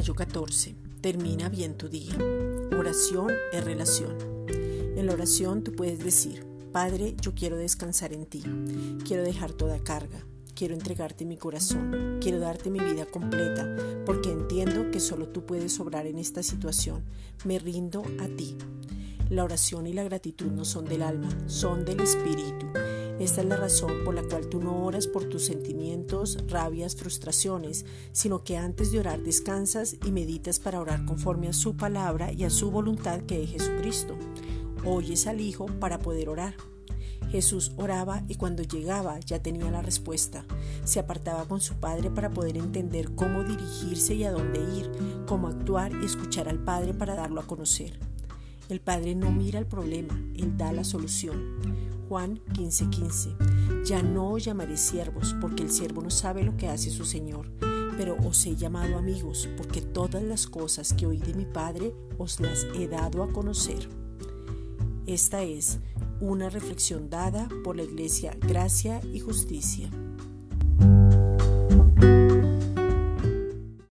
Mayo 14. Termina bien tu día. Oración es relación. En la oración tú puedes decir, Padre, yo quiero descansar en ti. Quiero dejar toda carga. Quiero entregarte mi corazón. Quiero darte mi vida completa porque entiendo que solo tú puedes obrar en esta situación. Me rindo a ti. La oración y la gratitud no son del alma, son del espíritu. Esta es la razón por la cual tú no oras por tus sentimientos, rabias, frustraciones, sino que antes de orar descansas y meditas para orar conforme a su palabra y a su voluntad que es Jesucristo. Oyes al Hijo para poder orar. Jesús oraba y cuando llegaba ya tenía la respuesta. Se apartaba con su Padre para poder entender cómo dirigirse y a dónde ir, cómo actuar y escuchar al Padre para darlo a conocer. El Padre no mira el problema, Él da la solución. Juan 15:15. Ya no os llamaré siervos, porque el siervo no sabe lo que hace su Señor, pero os he llamado amigos, porque todas las cosas que oí de mi Padre os las he dado a conocer. Esta es una reflexión dada por la Iglesia Gracia y Justicia.